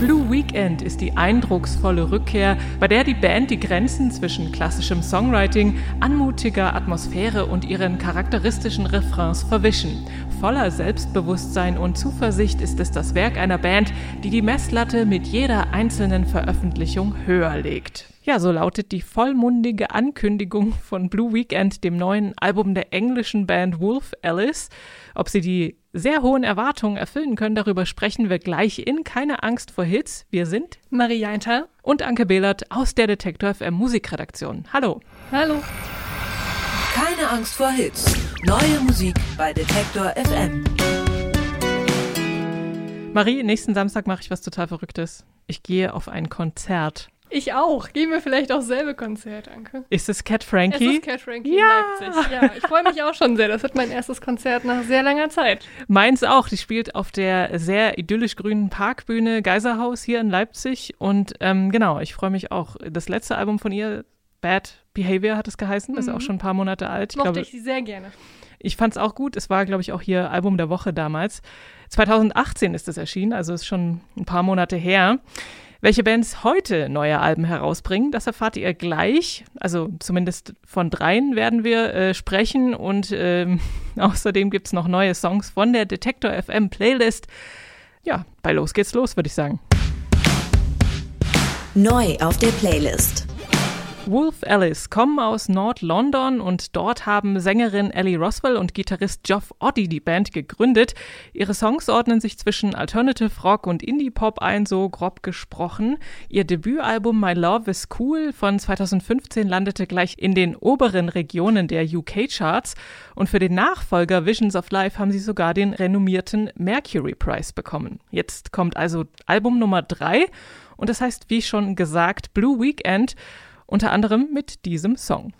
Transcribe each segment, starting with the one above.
Blue Weekend ist die eindrucksvolle Rückkehr, bei der die Band die Grenzen zwischen klassischem Songwriting, anmutiger Atmosphäre und ihren charakteristischen Refrains verwischen. Voller Selbstbewusstsein und Zuversicht ist es das Werk einer Band, die die Messlatte mit jeder einzelnen Veröffentlichung höher legt. Ja, so lautet die vollmundige Ankündigung von Blue Weekend, dem neuen Album der englischen Band Wolf Alice. Ob sie die sehr hohen Erwartungen erfüllen können, darüber sprechen wir gleich in Keine Angst vor Hits. Wir sind Marie Jainter und Anke Behlert aus der Detektor FM Musikredaktion. Hallo. Hallo. Keine Angst vor Hits. Neue Musik bei Detektor FM. Marie, nächsten Samstag mache ich was total Verrücktes. Ich gehe auf ein Konzert. Ich auch. Gehen wir vielleicht auch selbe Konzert, Anke. Ist es Cat Frankie? Es ist Cat Frankie ja. in Leipzig. Ja, ich freue mich auch schon sehr. Das wird mein erstes Konzert nach sehr langer Zeit. Meins auch. Die spielt auf der sehr idyllisch grünen Parkbühne Geiserhaus hier in Leipzig. Und ähm, genau, ich freue mich auch. Das letzte Album von ihr, Bad Behavior hat es geheißen. Das ist auch mhm. schon ein paar Monate alt. Ich Mochte glaube, ich sie sehr gerne. Ich fand es auch gut. Es war, glaube ich, auch hier Album der Woche damals. 2018 ist es erschienen, also ist schon ein paar Monate her. Welche Bands heute neue Alben herausbringen, das erfahrt ihr gleich. Also zumindest von dreien werden wir äh, sprechen und ähm, außerdem gibt es noch neue Songs von der Detektor FM Playlist. Ja, bei Los geht's los, würde ich sagen. Neu auf der Playlist. Wolf Alice kommen aus Nord-London und dort haben Sängerin Ellie Roswell und Gitarrist Geoff Oddy die Band gegründet. Ihre Songs ordnen sich zwischen Alternative Rock und Indie-Pop ein, so grob gesprochen. Ihr Debütalbum My Love is Cool von 2015 landete gleich in den oberen Regionen der UK-Charts und für den Nachfolger Visions of Life haben sie sogar den renommierten Mercury Prize bekommen. Jetzt kommt also Album Nummer drei und das heißt, wie schon gesagt, Blue Weekend unter anderem mit diesem Song.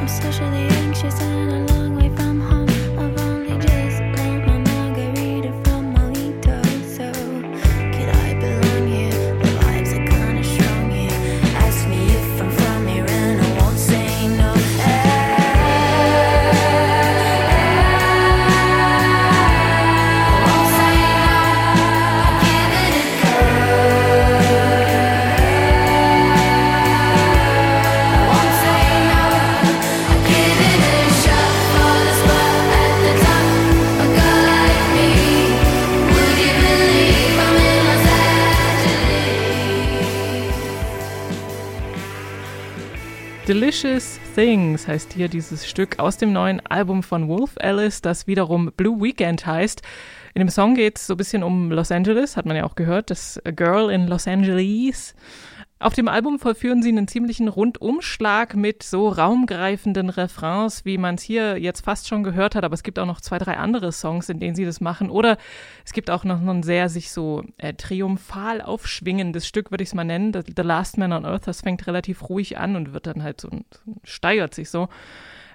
I'm socially anxious and a long way Delicious Things heißt hier dieses Stück aus dem neuen Album von Wolf Alice, das wiederum Blue Weekend heißt. In dem Song geht es so ein bisschen um Los Angeles, hat man ja auch gehört, das Girl in Los Angeles. Auf dem Album vollführen sie einen ziemlichen Rundumschlag mit so raumgreifenden Refrains, wie man es hier jetzt fast schon gehört hat, aber es gibt auch noch zwei, drei andere Songs, in denen sie das machen. Oder es gibt auch noch ein sehr sich so äh, triumphal aufschwingendes Stück, würde ich es mal nennen. The Last Man on Earth, das fängt relativ ruhig an und wird dann halt so, steigert sich so.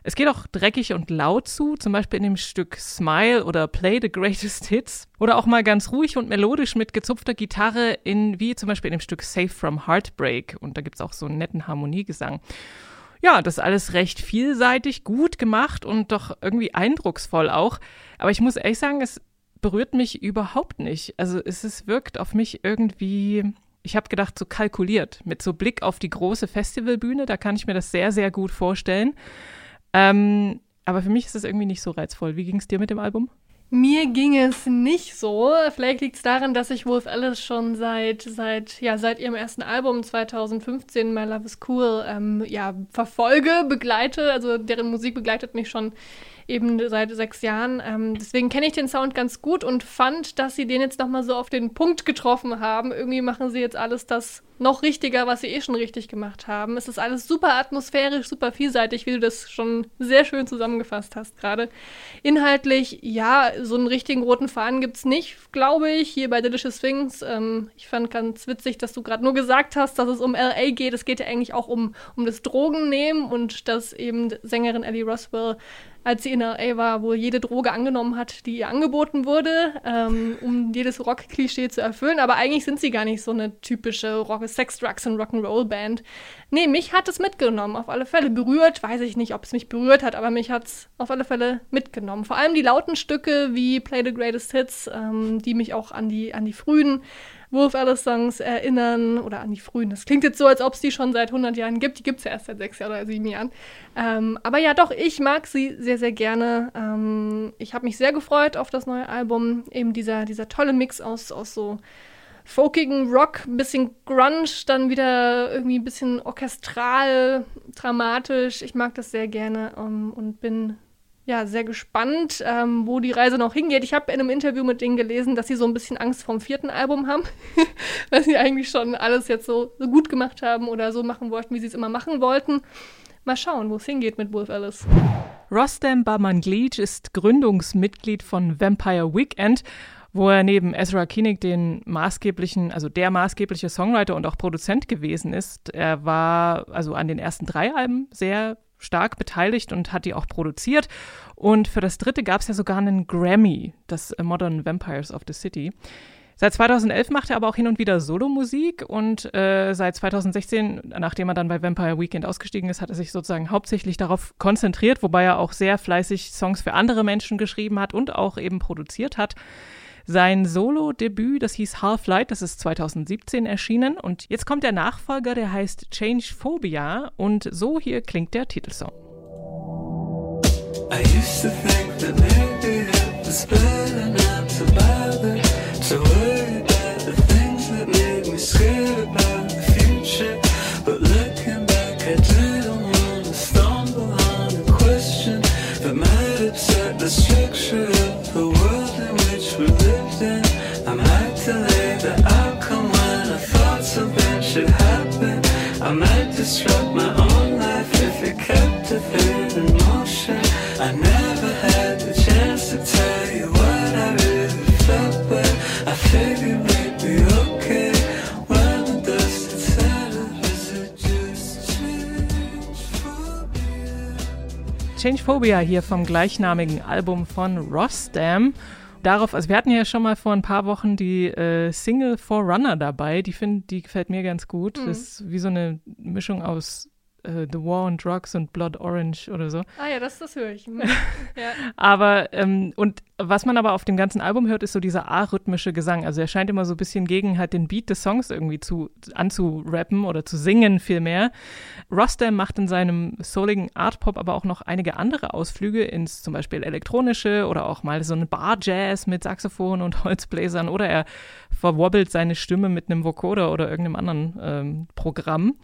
Es geht auch dreckig und laut zu, zum Beispiel in dem Stück Smile oder Play the Greatest Hits. Oder auch mal ganz ruhig und melodisch mit gezupfter Gitarre in, wie zum Beispiel in dem Stück Safe from Heartbreak. Und da gibt es auch so einen netten Harmoniegesang. Ja, das ist alles recht vielseitig, gut gemacht und doch irgendwie eindrucksvoll auch. Aber ich muss ehrlich sagen, es berührt mich überhaupt nicht. Also es, es wirkt auf mich irgendwie ich habe gedacht, so kalkuliert, mit so Blick auf die große Festivalbühne, da kann ich mir das sehr, sehr gut vorstellen. Ähm, aber für mich ist das irgendwie nicht so reizvoll. Wie ging es dir mit dem Album? Mir ging es nicht so. Vielleicht liegt es daran, dass ich Wolf Alice schon seit, seit, ja, seit ihrem ersten Album 2015, My Love is Cool, ähm, ja, verfolge, begleite. Also deren Musik begleitet mich schon eben seit sechs Jahren. Ähm, deswegen kenne ich den Sound ganz gut und fand, dass sie den jetzt nochmal so auf den Punkt getroffen haben. Irgendwie machen sie jetzt alles das noch richtiger, was sie eh schon richtig gemacht haben. Es ist alles super atmosphärisch, super vielseitig, wie du das schon sehr schön zusammengefasst hast gerade. Inhaltlich, ja, so einen richtigen roten Faden gibt es nicht, glaube ich, hier bei Delicious Things. Ähm, ich fand ganz witzig, dass du gerade nur gesagt hast, dass es um L.A. geht. Es geht ja eigentlich auch um, um das Drogennehmen und dass eben Sängerin Ellie Roswell als sie in LA war, wohl jede Droge angenommen hat, die ihr angeboten wurde, ähm, um jedes Rock-Klischee zu erfüllen. Aber eigentlich sind sie gar nicht so eine typische Rock Sex, Drugs und Rock'n'Roll-Band. Nee, mich hat es mitgenommen, auf alle Fälle. Berührt, weiß ich nicht, ob es mich berührt hat, aber mich hat es auf alle Fälle mitgenommen. Vor allem die lauten Stücke wie Play the Greatest Hits, ähm, die mich auch an die, an die frühen Wolf Alice Songs erinnern oder an die frühen. Das klingt jetzt so, als ob es die schon seit 100 Jahren gibt. Die gibt es ja erst seit sechs oder sieben Jahren. Ähm, aber ja, doch, ich mag sie sehr, sehr gerne. Ähm, ich habe mich sehr gefreut auf das neue Album. Eben dieser, dieser tolle Mix aus, aus so folkigen Rock, ein bisschen Grunge, dann wieder irgendwie ein bisschen orchestral, dramatisch. Ich mag das sehr gerne um, und bin ja, sehr gespannt, ähm, wo die Reise noch hingeht. Ich habe in einem Interview mit denen gelesen, dass sie so ein bisschen Angst vorm vierten Album haben, weil sie eigentlich schon alles jetzt so, so gut gemacht haben oder so machen wollten, wie sie es immer machen wollten. Mal schauen, wo es hingeht mit Wolf Alice. Rostam Bamanglij ist Gründungsmitglied von Vampire Weekend, wo er neben Ezra Koenig den maßgeblichen, also der maßgebliche Songwriter und auch Produzent gewesen ist. Er war also an den ersten drei Alben sehr stark beteiligt und hat die auch produziert. Und für das dritte gab es ja sogar einen Grammy, das Modern Vampires of the City. Seit 2011 macht er aber auch hin und wieder Solomusik und äh, seit 2016, nachdem er dann bei Vampire Weekend ausgestiegen ist, hat er sich sozusagen hauptsächlich darauf konzentriert, wobei er auch sehr fleißig Songs für andere Menschen geschrieben hat und auch eben produziert hat. Sein Solo-Debüt, das hieß Half Light, das ist 2017 erschienen. Und jetzt kommt der Nachfolger, der heißt Change Phobia. Und so hier klingt der Titelsong. I used to think that maybe it was better not to bother to disrupt my own life if it kept a in motion. I never had the chance to tell you what I really felt, but I figured we'd be okay when the dust had settled. Is it just change phobia? Change Phobia hier vom gleichnamigen Album von Rostam darauf, also wir hatten ja schon mal vor ein paar Wochen die äh, Single Forerunner dabei, die finde, die gefällt mir ganz gut. Mhm. Das ist wie so eine Mischung aus äh, The War on Drugs und Blood Orange oder so. Ah ja, das, das höre ich. Mhm. ja. Aber, ähm, und was man aber auf dem ganzen Album hört, ist so dieser arrhythmische Gesang. Also er scheint immer so ein bisschen gegen halt den Beat des Songs irgendwie zu, anzurappen oder zu singen vielmehr. Rostam macht in seinem souligen Art-Pop aber auch noch einige andere Ausflüge ins zum Beispiel elektronische oder auch mal so eine Bar-Jazz mit Saxophon und Holzbläsern oder er verwobbelt seine Stimme mit einem Vocoder oder irgendeinem anderen ähm, Programm.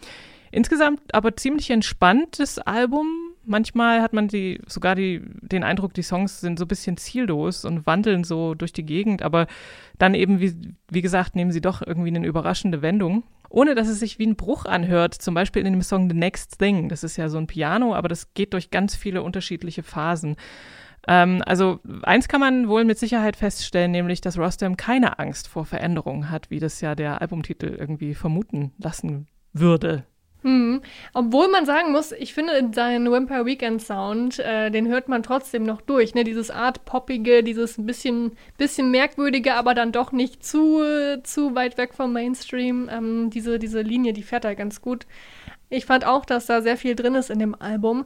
Insgesamt aber ziemlich entspanntes Album. Manchmal hat man die, sogar die, den Eindruck, die Songs sind so ein bisschen ziellos und wandeln so durch die Gegend, aber dann eben, wie, wie gesagt, nehmen sie doch irgendwie eine überraschende Wendung. Ohne dass es sich wie ein Bruch anhört, zum Beispiel in dem Song The Next Thing. Das ist ja so ein Piano, aber das geht durch ganz viele unterschiedliche Phasen. Ähm, also eins kann man wohl mit Sicherheit feststellen, nämlich dass Rostam keine Angst vor Veränderungen hat, wie das ja der Albumtitel irgendwie vermuten lassen würde. Mhm. Obwohl man sagen muss, ich finde seinen Vampire Weekend Sound, äh, den hört man trotzdem noch durch. Ne? Dieses Art Poppige, dieses bisschen, bisschen merkwürdige, aber dann doch nicht zu, zu weit weg vom Mainstream. Ähm, diese, diese Linie, die fährt da ganz gut. Ich fand auch, dass da sehr viel drin ist in dem Album.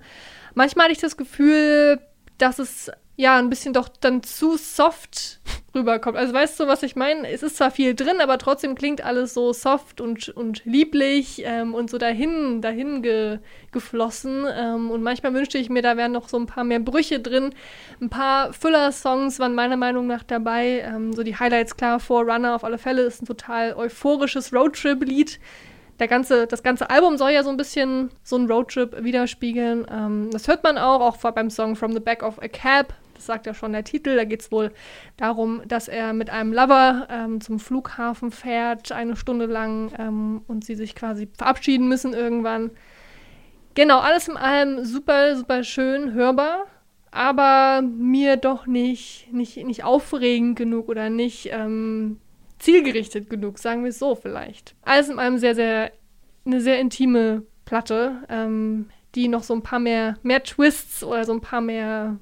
Manchmal hatte ich das Gefühl, dass es ja, ein bisschen doch dann zu soft rüberkommt. Also weißt du, was ich meine? Es ist zwar viel drin, aber trotzdem klingt alles so soft und, und lieblich ähm, und so dahin, dahin ge, geflossen. Ähm, und manchmal wünschte ich mir, da wären noch so ein paar mehr Brüche drin. Ein paar Füller-Songs waren meiner Meinung nach dabei. Ähm, so die Highlights, klar, Forerunner auf alle Fälle ist ein total euphorisches Roadtrip-Lied der ganze, das ganze Album soll ja so ein bisschen so einen Roadtrip widerspiegeln. Ähm, das hört man auch, auch beim Song From the Back of a Cab. Das sagt ja schon der Titel. Da geht es wohl darum, dass er mit einem Lover ähm, zum Flughafen fährt, eine Stunde lang, ähm, und sie sich quasi verabschieden müssen irgendwann. Genau, alles in allem super, super schön hörbar, aber mir doch nicht, nicht, nicht aufregend genug oder nicht ähm, zielgerichtet genug, sagen wir es so vielleicht. Alles in allem sehr, sehr, eine sehr intime Platte, ähm, die noch so ein paar mehr, mehr Twists oder so ein paar mehr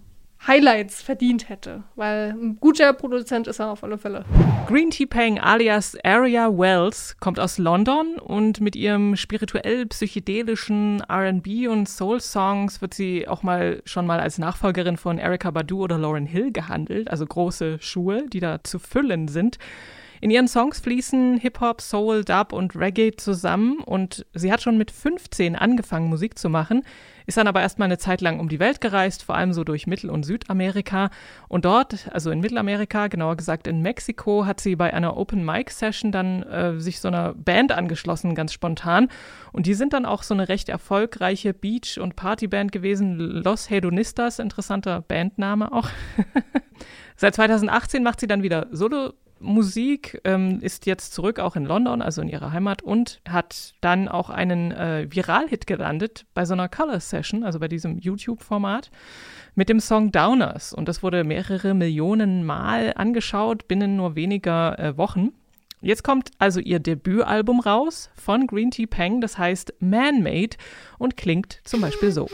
Highlights verdient hätte, weil ein guter Produzent ist er auf alle Fälle. Green Tea Peng alias Aria Wells kommt aus London und mit ihrem spirituell-psychedelischen R&B und Soul-Songs wird sie auch mal schon mal als Nachfolgerin von Erika Badu oder Lauren Hill gehandelt, also große Schuhe, die da zu füllen sind. In ihren Songs fließen Hip-Hop, Soul, Dub und Reggae zusammen und sie hat schon mit 15 angefangen, Musik zu machen, ist dann aber erstmal eine Zeit lang um die Welt gereist, vor allem so durch Mittel- und Südamerika. Und dort, also in Mittelamerika, genauer gesagt in Mexiko, hat sie bei einer Open-Mic-Session dann äh, sich so einer Band angeschlossen, ganz spontan. Und die sind dann auch so eine recht erfolgreiche Beach- und Partyband gewesen, Los Hedonistas, interessanter Bandname auch. Seit 2018 macht sie dann wieder Solo Musik, ähm, ist jetzt zurück auch in London, also in ihrer Heimat, und hat dann auch einen äh, Viral-Hit gelandet bei so einer Color Session, also bei diesem YouTube-Format, mit dem Song Downers. Und das wurde mehrere Millionen Mal angeschaut binnen nur weniger äh, Wochen. Jetzt kommt also ihr Debütalbum raus von Green Tea Peng, das heißt Man-Made und klingt zum Beispiel so.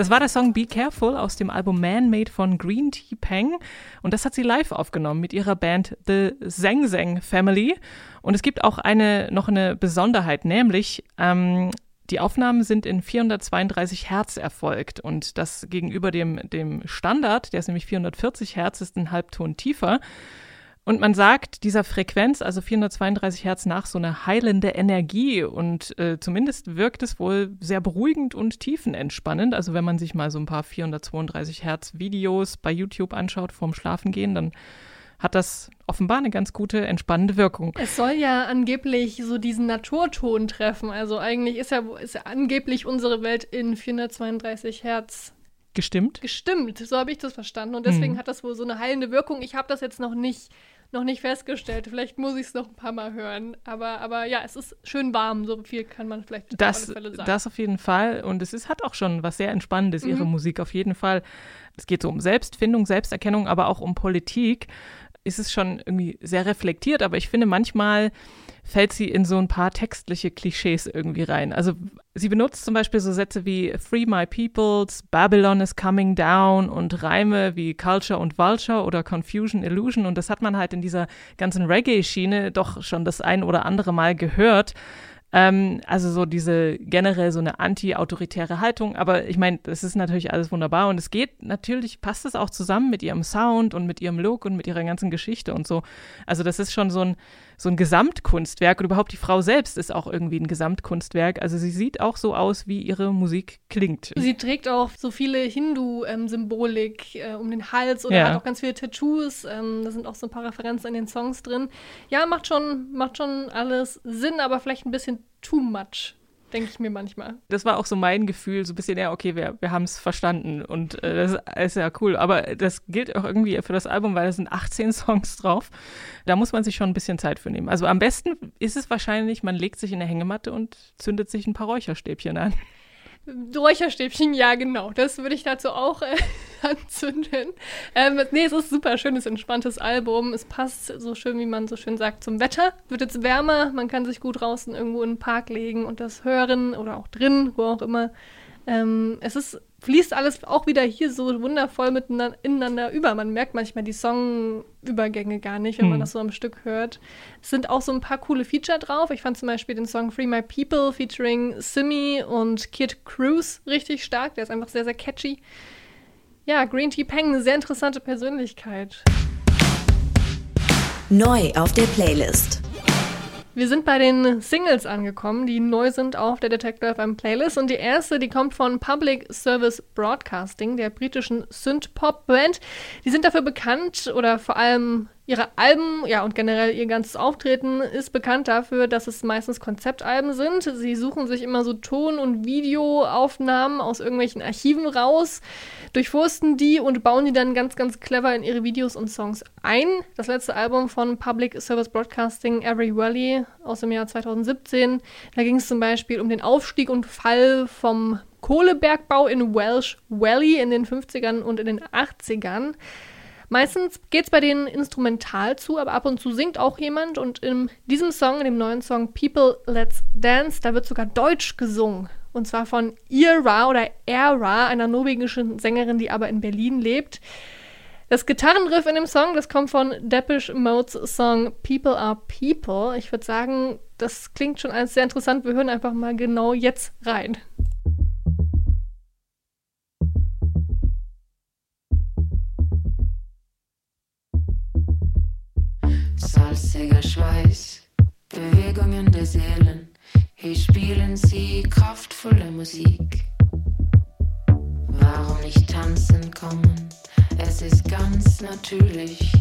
Das war der Song Be Careful aus dem Album Man Made von Green Tea Peng. Und das hat sie live aufgenommen mit ihrer Band The Zeng Zeng Family. Und es gibt auch eine, noch eine Besonderheit, nämlich ähm, die Aufnahmen sind in 432 Hertz erfolgt und das gegenüber dem, dem Standard, der ist nämlich 440 Hertz, ist ein Halbton tiefer. Und man sagt dieser Frequenz, also 432 Hertz, nach so eine heilende Energie. Und äh, zumindest wirkt es wohl sehr beruhigend und tiefenentspannend. Also wenn man sich mal so ein paar 432 Hertz Videos bei YouTube anschaut vorm Schlafengehen, dann hat das offenbar eine ganz gute entspannende Wirkung. Es soll ja angeblich so diesen Naturton treffen. Also eigentlich ist ja, ist ja angeblich unsere Welt in 432 Hertz gestimmt. Gestimmt, so habe ich das verstanden. Und deswegen hm. hat das wohl so eine heilende Wirkung. Ich habe das jetzt noch nicht noch nicht festgestellt. Vielleicht muss ich es noch ein paar Mal hören. Aber, aber ja, es ist schön warm. So viel kann man vielleicht das, auf alle Fälle sagen. Das auf jeden Fall. Und es ist, hat auch schon was sehr Entspannendes, mhm. ihre Musik auf jeden Fall. Es geht so um Selbstfindung, Selbsterkennung, aber auch um Politik. Ist es schon irgendwie sehr reflektiert, aber ich finde manchmal fällt sie in so ein paar textliche Klischees irgendwie rein. Also sie benutzt zum Beispiel so Sätze wie Free My Peoples, Babylon is coming down und Reime wie Culture und Vulture oder Confusion Illusion und das hat man halt in dieser ganzen Reggae-Schiene doch schon das ein oder andere Mal gehört. Ähm, also so diese generell so eine anti-autoritäre Haltung. Aber ich meine, das ist natürlich alles wunderbar und es geht natürlich, passt es auch zusammen mit ihrem Sound und mit ihrem Look und mit ihrer ganzen Geschichte und so. Also das ist schon so ein, so ein Gesamtkunstwerk und überhaupt die Frau selbst ist auch irgendwie ein Gesamtkunstwerk. Also sie sieht auch so aus, wie ihre Musik klingt. Sie trägt auch so viele Hindu-Symbolik ähm, äh, um den Hals oder ja. hat auch ganz viele Tattoos. Ähm, da sind auch so ein paar Referenzen in den Songs drin. Ja, macht schon, macht schon alles Sinn, aber vielleicht ein bisschen too much. denke ich mir manchmal. Das war auch so mein Gefühl, so ein bisschen, ja, okay, wir, wir haben es verstanden und äh, das ist ja cool. Aber das gilt auch irgendwie für das Album, weil es sind 18 Songs drauf. Da muss man sich schon ein bisschen Zeit für nehmen. Also am besten ist es wahrscheinlich, man legt sich in eine Hängematte und zündet sich ein paar Räucherstäbchen an. Räucherstäbchen, ja, genau. Das würde ich dazu auch äh, anzünden. Ähm, nee, es ist super schönes, entspanntes Album. Es passt so schön, wie man so schön sagt, zum Wetter. Wird jetzt wärmer, man kann sich gut draußen irgendwo in den Park legen und das hören oder auch drin, wo auch immer. Ähm, es ist fließt alles auch wieder hier so wundervoll miteinander ineinander über. Man merkt manchmal die Songübergänge gar nicht, wenn hm. man das so am Stück hört. Es sind auch so ein paar coole Feature drauf. Ich fand zum Beispiel den Song Free My People featuring Simi und Kid Cruz richtig stark. Der ist einfach sehr, sehr catchy. Ja, Green Tea Peng, eine sehr interessante Persönlichkeit. Neu auf der Playlist. Wir sind bei den Singles angekommen, die neu sind auf der Detector FM Playlist. Und die erste, die kommt von Public Service Broadcasting, der britischen Synth-Pop-Band. Die sind dafür bekannt oder vor allem Ihre Alben, ja, und generell ihr ganzes Auftreten ist bekannt dafür, dass es meistens Konzeptalben sind. Sie suchen sich immer so Ton- und Videoaufnahmen aus irgendwelchen Archiven raus, durchforsten die und bauen die dann ganz, ganz clever in ihre Videos und Songs ein. Das letzte Album von Public Service Broadcasting, Every Valley, aus dem Jahr 2017, da ging es zum Beispiel um den Aufstieg und Fall vom Kohlebergbau in Welsh Valley in den 50ern und in den 80ern. Meistens geht es bei denen instrumental zu, aber ab und zu singt auch jemand. Und in diesem Song, in dem neuen Song People Let's Dance, da wird sogar Deutsch gesungen. Und zwar von Ira oder Era, einer norwegischen Sängerin, die aber in Berlin lebt. Das Gitarrenriff in dem Song, das kommt von Depeche Modes Song People Are People. Ich würde sagen, das klingt schon alles sehr interessant. Wir hören einfach mal genau jetzt rein. Salziger Schweiß, Bewegungen der Seelen. Hier spielen sie kraftvolle Musik. Warum nicht tanzen kommen? Es ist ganz natürlich.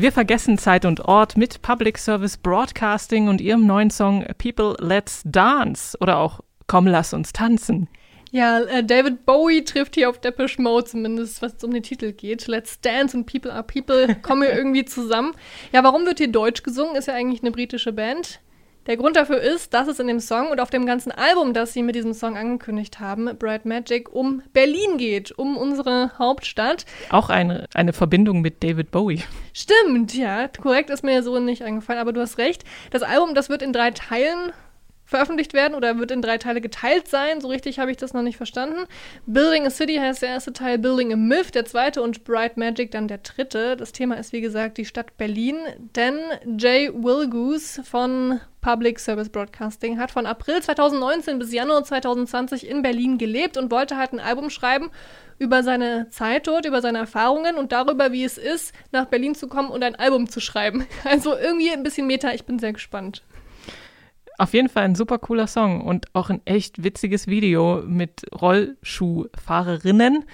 Wir vergessen Zeit und Ort mit Public Service Broadcasting und ihrem neuen Song People Let's Dance oder auch Komm, lass uns tanzen. Ja, äh, David Bowie trifft hier auf Depeche Mode, zumindest was es um den Titel geht. Let's Dance und People Are People kommen hier irgendwie zusammen. Ja, warum wird hier Deutsch gesungen? Ist ja eigentlich eine britische Band. Der Grund dafür ist, dass es in dem Song und auf dem ganzen Album, das sie mit diesem Song angekündigt haben, Bright Magic, um Berlin geht, um unsere Hauptstadt. Auch eine, eine Verbindung mit David Bowie. Stimmt, ja, korrekt ist mir so nicht eingefallen, aber du hast recht. Das Album, das wird in drei Teilen veröffentlicht werden oder wird in drei Teile geteilt sein. So richtig habe ich das noch nicht verstanden. Building a City heißt der erste Teil, Building a Myth der zweite und Bright Magic dann der dritte. Das Thema ist wie gesagt die Stadt Berlin, denn Jay Wilgoose von Public Service Broadcasting hat von April 2019 bis Januar 2020 in Berlin gelebt und wollte halt ein Album schreiben über seine Zeit dort, über seine Erfahrungen und darüber, wie es ist, nach Berlin zu kommen und ein Album zu schreiben. Also irgendwie ein bisschen Meta, ich bin sehr gespannt. Auf jeden Fall ein super cooler Song und auch ein echt witziges Video mit Rollschuhfahrerinnen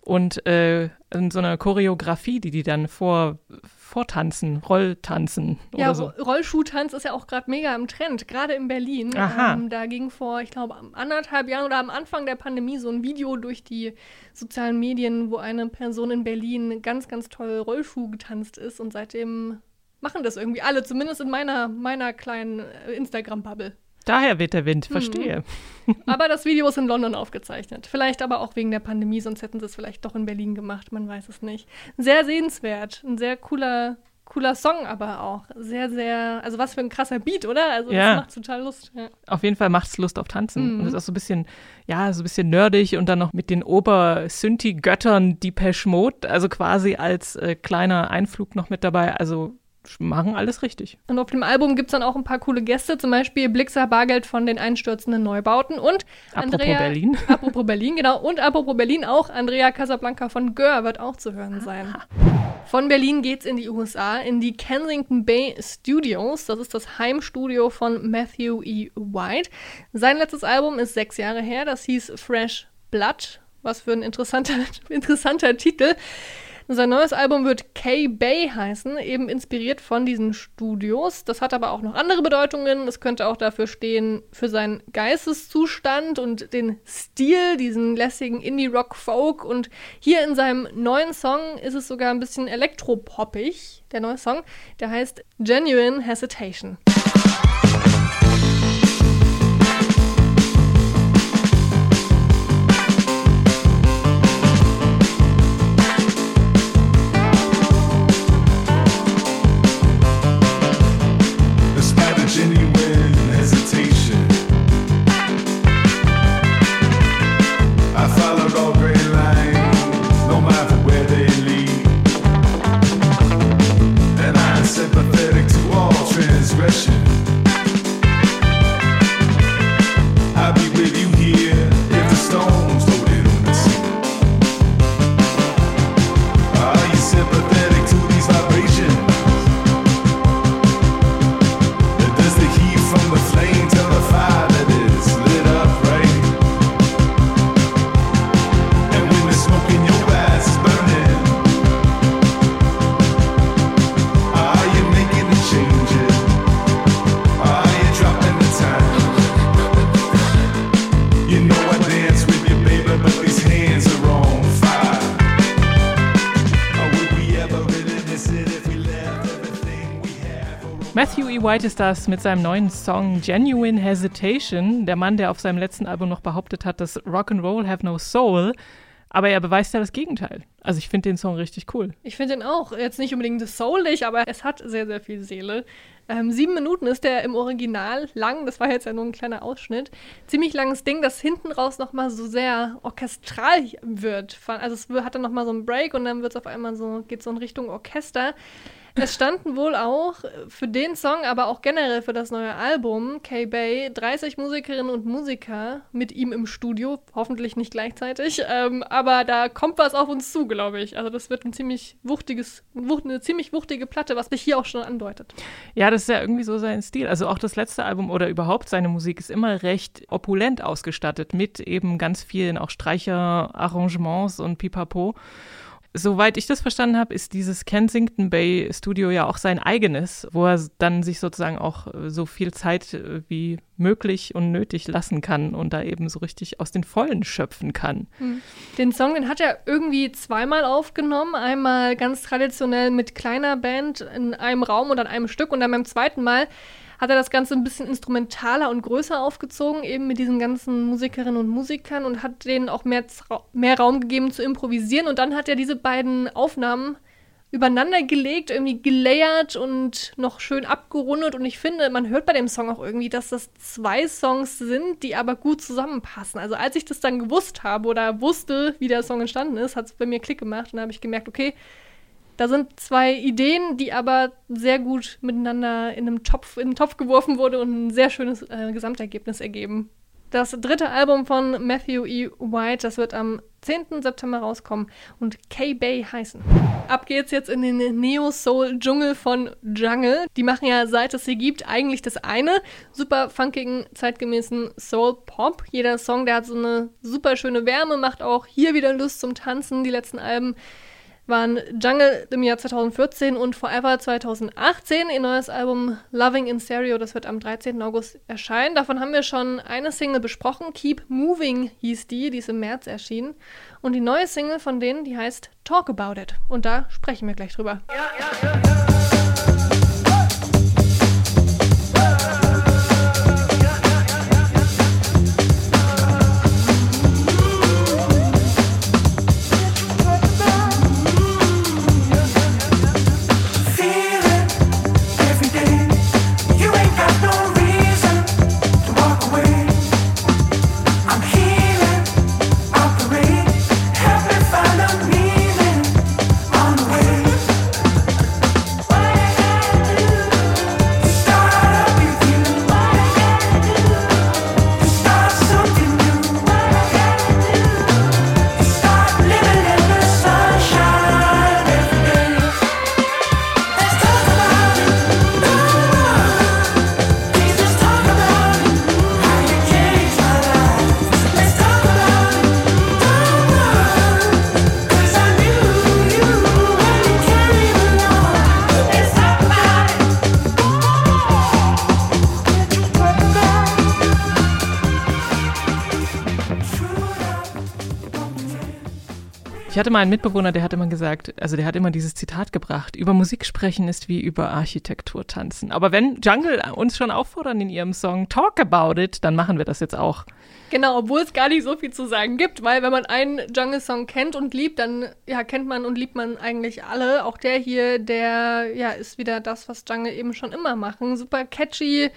und äh, in so einer Choreografie, die die dann vor, vortanzen, Rolltanzen ja, oder so. Rollschuhtanz ist ja auch gerade mega im Trend, gerade in Berlin. Aha. Ähm, da ging vor, ich glaube, anderthalb Jahren oder am Anfang der Pandemie so ein Video durch die sozialen Medien, wo eine Person in Berlin ganz, ganz toll Rollschuh getanzt ist und seitdem machen das irgendwie alle, zumindest in meiner, meiner kleinen äh, Instagram-Bubble. Daher weht der Wind, verstehe. Mhm. Aber das Video ist in London aufgezeichnet. Vielleicht aber auch wegen der Pandemie, sonst hätten sie es vielleicht doch in Berlin gemacht, man weiß es nicht. Sehr sehenswert, ein sehr cooler, cooler Song aber auch. Sehr, sehr, also was für ein krasser Beat, oder? Also Ja. das macht total Lust. Ja. Auf jeden Fall macht es Lust auf Tanzen. Mhm. Und es ist auch so ein bisschen, ja, so ein bisschen nerdig und dann noch mit den Ober-Synthi-Göttern Depeche Mode, also quasi als äh, kleiner Einflug noch mit dabei. Also machen alles richtig. Und auf dem Album gibt es dann auch ein paar coole Gäste, zum Beispiel Blixer Bargeld von den einstürzenden Neubauten und Apropos Andrea, Berlin. Apropos Berlin, genau. Und apropos Berlin auch, Andrea Casablanca von Gör wird auch zu hören sein. Von Berlin geht's in die USA, in die Kensington Bay Studios. Das ist das Heimstudio von Matthew E. White. Sein letztes Album ist sechs Jahre her, das hieß Fresh Blood. Was für ein interessanter, interessanter Titel. Sein neues Album wird K-Bay heißen, eben inspiriert von diesen Studios. Das hat aber auch noch andere Bedeutungen. Es könnte auch dafür stehen, für seinen Geisteszustand und den Stil, diesen lässigen Indie-Rock-Folk. Und hier in seinem neuen Song ist es sogar ein bisschen elektropoppig, der neue Song. Der heißt Genuine Hesitation. White ist das mit seinem neuen Song Genuine Hesitation. Der Mann, der auf seinem letzten Album noch behauptet hat, dass Rock'n'Roll have no soul. Aber er beweist ja das Gegenteil. Also ich finde den Song richtig cool. Ich finde den auch jetzt nicht unbedingt soulig, aber es hat sehr, sehr viel Seele. Ähm, sieben Minuten ist der im Original lang. Das war jetzt ja nur ein kleiner Ausschnitt. Ziemlich langes Ding, das hinten raus nochmal so sehr orchestral wird. Also es hat dann nochmal so einen Break und dann wird es auf einmal so, geht so in Richtung Orchester. Es standen wohl auch für den Song, aber auch generell für das neue Album K-Bay 30 Musikerinnen und Musiker mit ihm im Studio. Hoffentlich nicht gleichzeitig, ähm, aber da kommt was auf uns zu, glaube ich. Also das wird ein ziemlich wuchtiges, wucht, eine ziemlich wuchtige Platte, was sich hier auch schon andeutet. Ja, das ist ja irgendwie so sein Stil. Also auch das letzte Album oder überhaupt seine Musik ist immer recht opulent ausgestattet mit eben ganz vielen auch Streicherarrangements und Pipapo. Soweit ich das verstanden habe, ist dieses Kensington Bay Studio ja auch sein eigenes, wo er dann sich sozusagen auch äh, so viel Zeit äh, wie möglich und nötig lassen kann und da eben so richtig aus den Vollen schöpfen kann. Den Song, den hat er irgendwie zweimal aufgenommen. Einmal ganz traditionell mit kleiner Band in einem Raum und an einem Stück und dann beim zweiten Mal hat er das Ganze ein bisschen instrumentaler und größer aufgezogen, eben mit diesen ganzen Musikerinnen und Musikern und hat denen auch mehr, mehr Raum gegeben zu improvisieren. Und dann hat er diese beiden Aufnahmen übereinander gelegt, irgendwie gelayert und noch schön abgerundet. Und ich finde, man hört bei dem Song auch irgendwie, dass das zwei Songs sind, die aber gut zusammenpassen. Also als ich das dann gewusst habe oder wusste, wie der Song entstanden ist, hat es bei mir Klick gemacht und da habe ich gemerkt, okay, da sind zwei Ideen, die aber sehr gut miteinander in einem Topf, in einen Topf geworfen wurde und ein sehr schönes äh, Gesamtergebnis ergeben. Das dritte Album von Matthew E. White, das wird am 10. September rauskommen und K-Bay heißen. Ab geht's jetzt in den Neo-Soul-Dschungel von Jungle. Die machen ja, seit es sie gibt, eigentlich das eine. Super funkigen, zeitgemäßen Soul-Pop. Jeder Song, der hat so eine super schöne Wärme, macht auch hier wieder Lust zum Tanzen. Die letzten Alben waren Jungle im Jahr 2014 und Forever 2018. Ihr neues Album Loving in Stereo, das wird am 13. August erscheinen. Davon haben wir schon eine Single besprochen. Keep Moving hieß die, die ist im März erschienen. Und die neue Single von denen, die heißt Talk About It. Und da sprechen wir gleich drüber. Ich hatte mal einen Mitbewohner, der hat immer gesagt, also der hat immer dieses Zitat gebracht, über Musik sprechen ist wie über Architektur tanzen. Aber wenn Jungle uns schon auffordern in ihrem Song Talk About It, dann machen wir das jetzt auch. Genau, obwohl es gar nicht so viel zu sagen gibt, weil wenn man einen Jungle-Song kennt und liebt, dann ja, kennt man und liebt man eigentlich alle. Auch der hier, der ja, ist wieder das, was Jungle eben schon immer machen. Super catchy,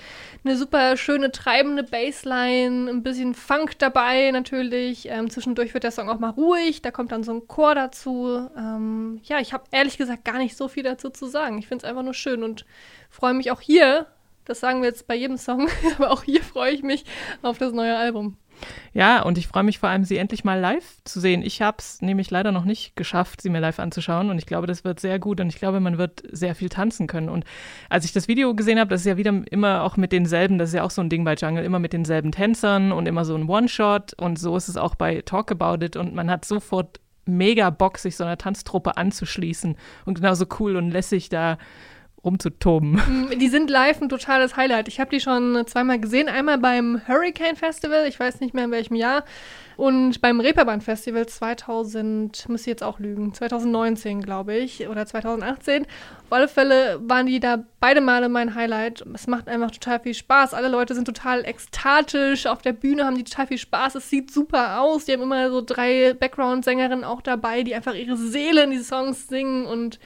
eine super schöne treibende Bassline, ein bisschen Funk dabei natürlich. Ähm, zwischendurch wird der Song auch mal ruhig, da kommt dann so ein Chor dazu. Ähm, ja, ich habe ehrlich gesagt gar nicht so viel dazu zu sagen. Ich finde es einfach nur schön und freue mich auch hier. Das sagen wir jetzt bei jedem Song, aber auch hier freue ich mich auf das neue Album. Ja, und ich freue mich vor allem, sie endlich mal live zu sehen. Ich habe es nämlich leider noch nicht geschafft, sie mir live anzuschauen. Und ich glaube, das wird sehr gut. Und ich glaube, man wird sehr viel tanzen können. Und als ich das Video gesehen habe, das ist ja wieder immer auch mit denselben, das ist ja auch so ein Ding bei Jungle, immer mit denselben Tänzern und immer so ein One-Shot. Und so ist es auch bei Talk About It. Und man hat sofort mega Bock, sich so einer Tanztruppe anzuschließen und genauso cool und lässig da rumzutoben. Mm, Die sind live ein totales Highlight. Ich habe die schon zweimal gesehen. Einmal beim Hurricane Festival, ich weiß nicht mehr in welchem Jahr. Und beim Reeperbahn Festival 2000, muss ich jetzt auch lügen, 2019 glaube ich, oder 2018. Auf alle Fälle waren die da beide Male mein Highlight. Es macht einfach total viel Spaß. Alle Leute sind total ekstatisch. Auf der Bühne haben die total viel Spaß. Es sieht super aus. Die haben immer so drei Background-Sängerinnen auch dabei, die einfach ihre Seele in die Songs singen und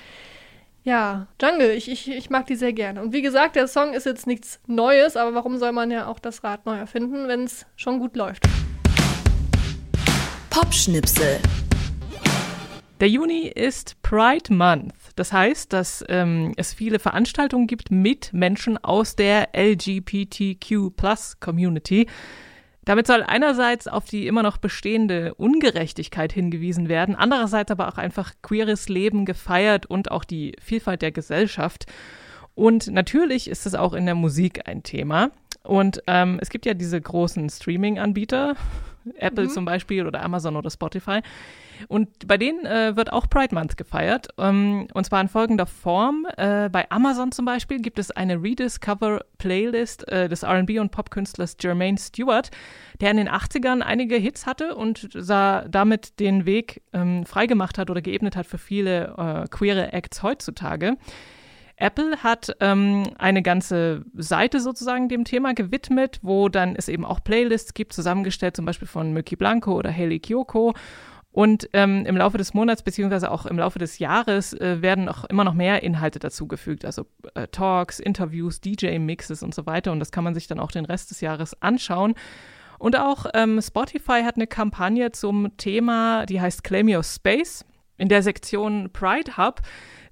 ja, Jungle, ich, ich, ich mag die sehr gerne. Und wie gesagt, der Song ist jetzt nichts Neues, aber warum soll man ja auch das Rad neu erfinden, wenn es schon gut läuft? Popschnipsel. Der Juni ist Pride Month. Das heißt, dass ähm, es viele Veranstaltungen gibt mit Menschen aus der LGBTQ Community. Damit soll einerseits auf die immer noch bestehende Ungerechtigkeit hingewiesen werden, andererseits aber auch einfach queeres Leben gefeiert und auch die Vielfalt der Gesellschaft. Und natürlich ist es auch in der Musik ein Thema. Und ähm, es gibt ja diese großen Streaming-Anbieter, Apple zum Beispiel oder Amazon oder Spotify. Und bei denen äh, wird auch Pride Month gefeiert. Ähm, und zwar in folgender Form. Äh, bei Amazon zum Beispiel gibt es eine Rediscover-Playlist äh, des RB und Popkünstlers Jermaine Stewart, der in den 80ern einige Hits hatte und sah damit den Weg ähm, freigemacht hat oder geebnet hat für viele äh, queere Acts heutzutage. Apple hat ähm, eine ganze Seite sozusagen dem Thema gewidmet, wo dann es eben auch Playlists gibt, zusammengestellt zum Beispiel von Miki Blanco oder Haley Kyoko. Und ähm, im Laufe des Monats beziehungsweise auch im Laufe des Jahres äh, werden auch immer noch mehr Inhalte dazugefügt, also äh, Talks, Interviews, DJ-Mixes und so weiter. Und das kann man sich dann auch den Rest des Jahres anschauen. Und auch ähm, Spotify hat eine Kampagne zum Thema, die heißt Claim Your Space. In der Sektion Pride Hub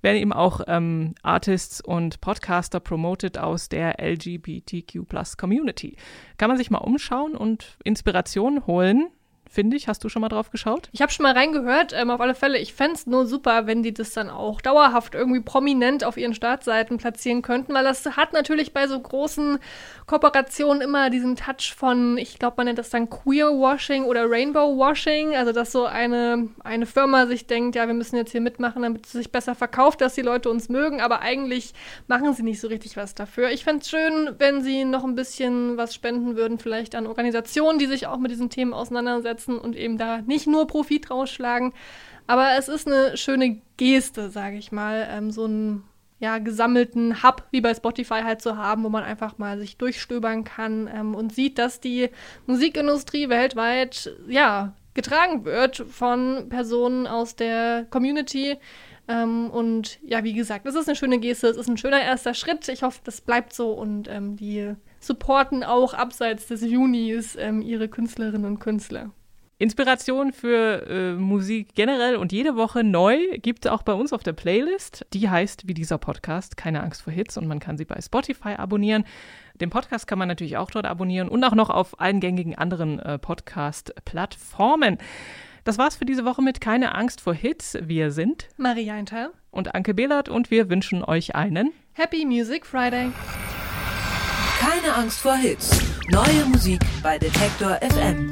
werden eben auch ähm, Artists und Podcaster promoted aus der LGBTQ Community. Kann man sich mal umschauen und Inspiration holen finde ich. Hast du schon mal drauf geschaut? Ich habe schon mal reingehört, ähm, auf alle Fälle. Ich fände es nur super, wenn die das dann auch dauerhaft irgendwie prominent auf ihren Startseiten platzieren könnten, weil das hat natürlich bei so großen Kooperationen immer diesen Touch von, ich glaube, man nennt das dann Queer-Washing oder Rainbow-Washing, also dass so eine, eine Firma sich denkt, ja, wir müssen jetzt hier mitmachen, damit es sich besser verkauft, dass die Leute uns mögen, aber eigentlich machen sie nicht so richtig was dafür. Ich fände es schön, wenn sie noch ein bisschen was spenden würden, vielleicht an Organisationen, die sich auch mit diesen Themen auseinandersetzen und eben da nicht nur Profit rausschlagen. Aber es ist eine schöne Geste, sage ich mal, ähm, so einen ja, gesammelten Hub wie bei Spotify halt zu haben, wo man einfach mal sich durchstöbern kann ähm, und sieht, dass die Musikindustrie weltweit ja getragen wird von Personen aus der Community. Ähm, und ja, wie gesagt, es ist eine schöne Geste, es ist ein schöner erster Schritt. Ich hoffe, das bleibt so und ähm, die supporten auch abseits des Junis ähm, ihre Künstlerinnen und Künstler. Inspiration für äh, Musik generell und jede Woche neu gibt es auch bei uns auf der Playlist. Die heißt wie dieser Podcast Keine Angst vor Hits und man kann sie bei Spotify abonnieren. Den Podcast kann man natürlich auch dort abonnieren und auch noch auf allen gängigen anderen äh, Podcast-Plattformen. Das war's für diese Woche mit Keine Angst vor Hits. Wir sind Maria Eintal und Anke Behlert und wir wünschen euch einen Happy Music Friday. Keine Angst vor Hits. Neue Musik bei Detektor FM.